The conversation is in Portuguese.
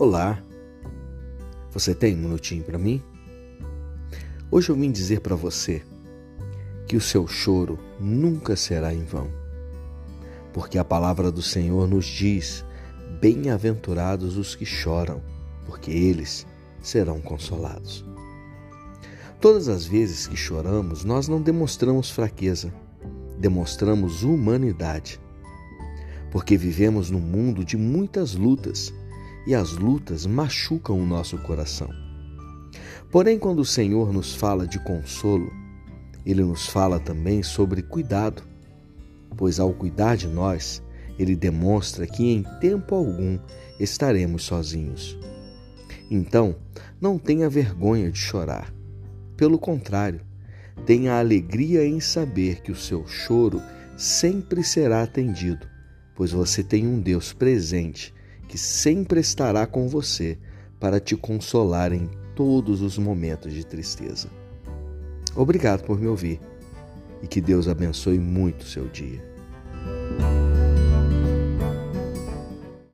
Olá, você tem um minutinho para mim? Hoje eu vim dizer para você que o seu choro nunca será em vão, porque a palavra do Senhor nos diz: Bem-aventurados os que choram, porque eles serão consolados. Todas as vezes que choramos, nós não demonstramos fraqueza, demonstramos humanidade, porque vivemos num mundo de muitas lutas e as lutas machucam o nosso coração. Porém, quando o Senhor nos fala de consolo, ele nos fala também sobre cuidado, pois ao cuidar de nós, ele demonstra que em tempo algum estaremos sozinhos. Então, não tenha vergonha de chorar. Pelo contrário, tenha alegria em saber que o seu choro sempre será atendido, pois você tem um Deus presente que sempre estará com você para te consolar em todos os momentos de tristeza. Obrigado por me ouvir e que Deus abençoe muito seu dia.